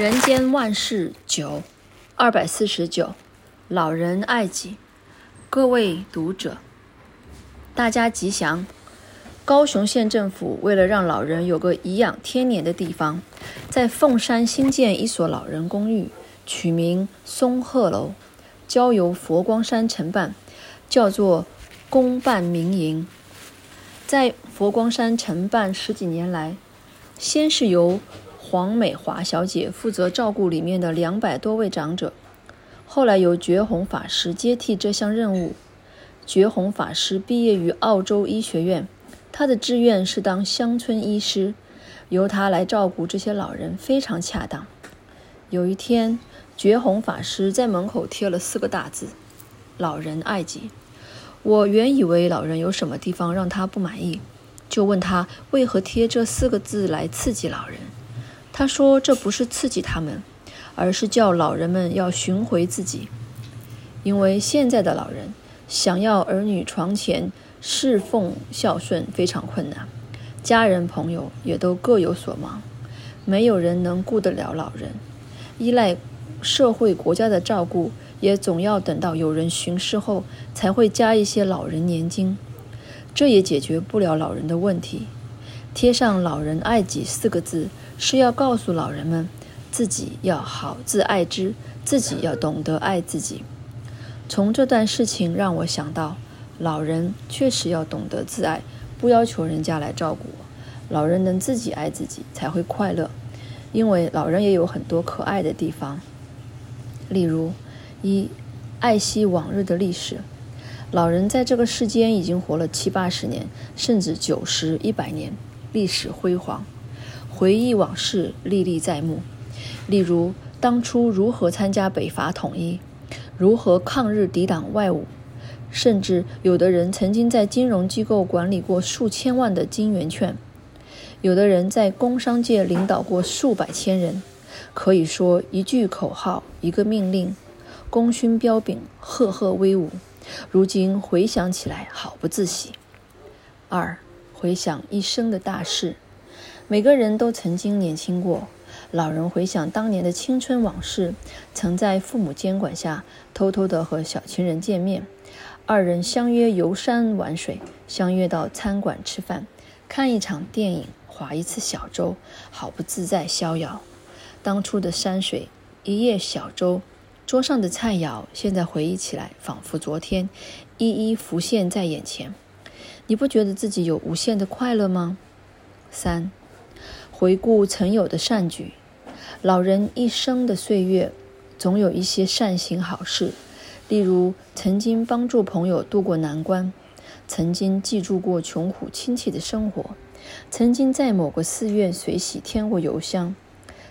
人间万事九，二百四十九，老人爱己。各位读者，大家吉祥。高雄县政府为了让老人有个颐养天年的地方，在凤山新建一所老人公寓，取名松鹤楼，交由佛光山承办，叫做公办民营。在佛光山承办十几年来，先是由黄美华小姐负责照顾里面的两百多位长者，后来由觉宏法师接替这项任务。觉宏法师毕业于澳洲医学院，他的志愿是当乡村医师，由他来照顾这些老人非常恰当。有一天，觉宏法师在门口贴了四个大字：“老人爱己”。我原以为老人有什么地方让他不满意，就问他为何贴这四个字来刺激老人。他说：“这不是刺激他们，而是叫老人们要寻回自己。因为现在的老人想要儿女床前侍奉孝顺非常困难，家人朋友也都各有所忙，没有人能顾得了老人。依赖社会国家的照顾，也总要等到有人巡视后才会加一些老人年金，这也解决不了老人的问题。贴上‘老人爱己’四个字。”是要告诉老人们，自己要好自爱之，自己要懂得爱自己。从这段事情让我想到，老人确实要懂得自爱，不要求人家来照顾我。老人能自己爱自己，才会快乐。因为老人也有很多可爱的地方，例如一爱惜往日的历史。老人在这个世间已经活了七八十年，甚至九十、一百年，历史辉煌。回忆往事，历历在目。例如，当初如何参加北伐统一，如何抗日抵挡外侮，甚至有的人曾经在金融机构管理过数千万的金圆券，有的人在工商界领导过数百千人。可以说，一句口号，一个命令，功勋彪炳，赫赫威武。如今回想起来，好不自喜。二，回想一生的大事。每个人都曾经年轻过，老人回想当年的青春往事，曾在父母监管下偷偷地和小情人见面，二人相约游山玩水，相约到餐馆吃饭，看一场电影，划一次小舟，好不自在逍遥。当初的山水，一叶小舟，桌上的菜肴，现在回忆起来，仿佛昨天，一一浮现在眼前。你不觉得自己有无限的快乐吗？三。回顾曾有的善举，老人一生的岁月，总有一些善行好事，例如曾经帮助朋友渡过难关，曾经记住过穷苦亲戚的生活，曾经在某个寺院随喜添过油香，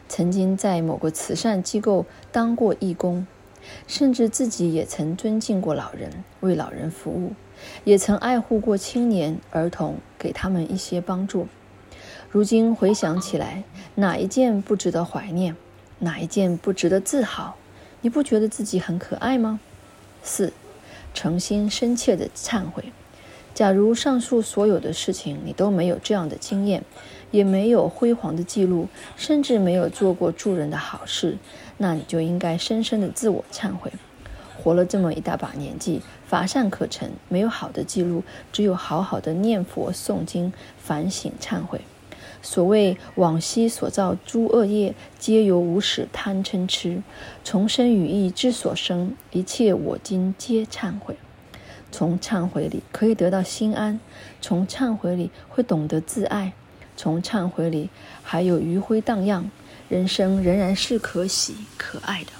曾经在某个慈善机构当过义工，甚至自己也曾尊敬过老人，为老人服务，也曾爱护过青年儿童，给他们一些帮助。如今回想起来，哪一件不值得怀念？哪一件不值得自豪？你不觉得自己很可爱吗？四，诚心深切的忏悔。假如上述所有的事情你都没有这样的经验，也没有辉煌的记录，甚至没有做过助人的好事，那你就应该深深的自我忏悔。活了这么一大把年纪，乏善可陈，没有好的记录，只有好好的念佛诵经，反省忏悔。所谓往昔所造诸恶业，皆由无始贪嗔痴，从身语意之所生，一切我今皆忏悔。从忏悔里可以得到心安，从忏悔里会懂得自爱，从忏悔里还有余晖荡漾，人生仍然是可喜可爱的。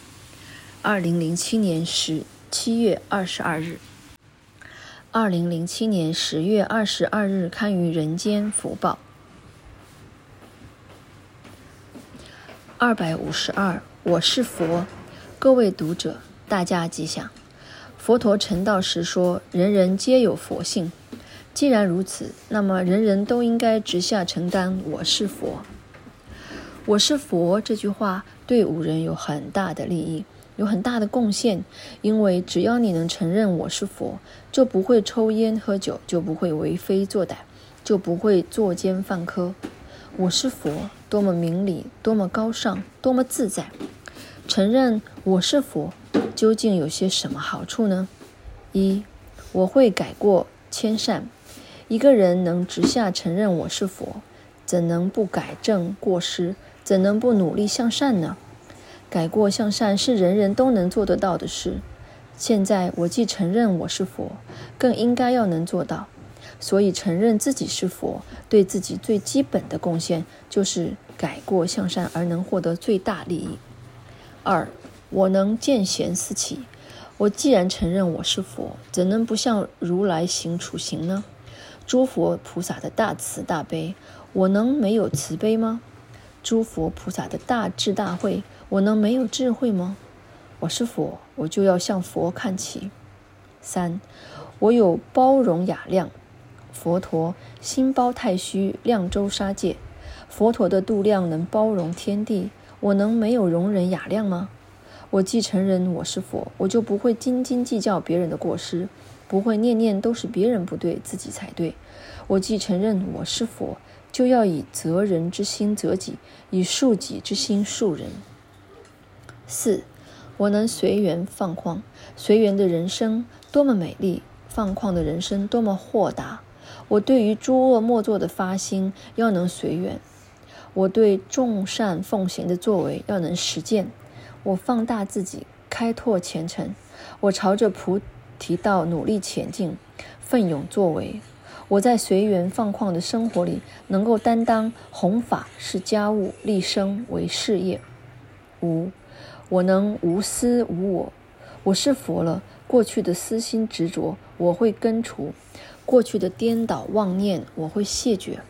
二零零七年十七月二十二日，二零零七年十月二十二日刊于《人间福报》。二百五十二，我是佛，各位读者，大家吉祥。佛陀成道时说：“人人皆有佛性。”既然如此，那么人人都应该直下承担“我是佛，我是佛”这句话对五人有很大的利益，有很大的贡献。因为只要你能承认我是佛，就不会抽烟喝酒，就不会为非作歹，就不会作奸犯科。我是佛。多么明理，多么高尚，多么自在。承认我是佛，究竟有些什么好处呢？一，我会改过迁善。一个人能直下承认我是佛，怎能不改正过失？怎能不努力向善呢？改过向善是人人都能做得到的事。现在我既承认我是佛，更应该要能做到。所以承认自己是佛，对自己最基本的贡献就是改过向善，而能获得最大利益。二，我能见贤思齐。我既然承认我是佛，怎能不向如来行处行呢？诸佛菩萨的大慈大悲，我能没有慈悲吗？诸佛菩萨的大智大慧，我能没有智慧吗？我是佛，我就要向佛看齐。三，我有包容雅量。佛陀心包太虚，量周沙界。佛陀的度量能包容天地，我能没有容忍雅量吗？我既承认我是佛，我就不会斤斤计较别人的过失。不会念念都是别人不对，自己才对。我既承认我是佛，就要以责人之心责己，以恕己之心恕人。四，我能随缘放旷，随缘的人生多么美丽，放旷的人生多么豁达。我对于诸恶莫作的发心要能随缘，我对众善奉行的作为要能实践。我放大自己，开拓前程，我朝着菩提道努力前进，奋勇作为。我在随缘放旷的生活里，能够担当弘法是家务，立身为事业。五，我能无私无我。我是佛了，过去的私心执着我会根除，过去的颠倒妄念我会谢绝。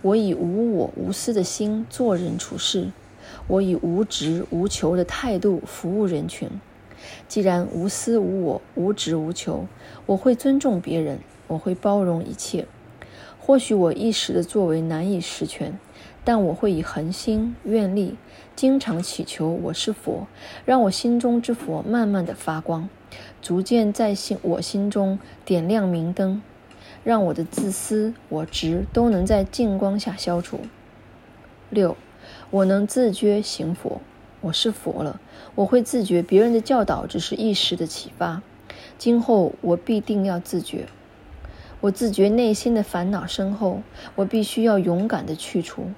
我以无我无私的心做人处事，我以无执无求的态度服务人群。既然无私无我、无执无求，我会尊重别人，我会包容一切。或许我一时的作为难以实权，但我会以恒心愿力，经常祈求我是佛，让我心中之佛慢慢的发光，逐渐在心我心中点亮明灯，让我的自私我执都能在净光下消除。六，我能自觉行佛。我是佛了，我会自觉别人的教导只是一时的启发，今后我必定要自觉。我自觉内心的烦恼深厚，我必须要勇敢地去除。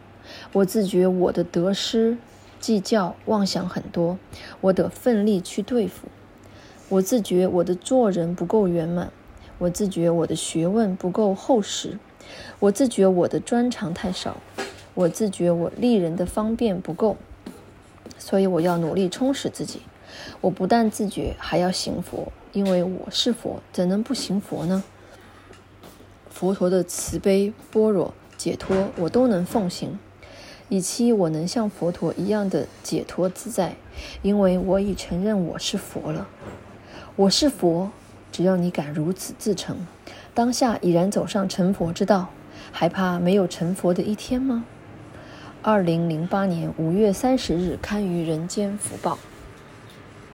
我自觉我的得失计较妄想很多，我得奋力去对付。我自觉我的做人不够圆满，我自觉我的学问不够厚实，我自觉我的专长太少，我自觉我利人的方便不够。所以我要努力充实自己。我不但自觉，还要行佛，因为我是佛，怎能不行佛呢？佛陀的慈悲、般若、解脱，我都能奉行，以期我能像佛陀一样的解脱自在。因为我已承认我是佛了。我是佛，只要你敢如此自诚，当下已然走上成佛之道，还怕没有成佛的一天吗？二零零八年五月三十日刊于《人间福报》。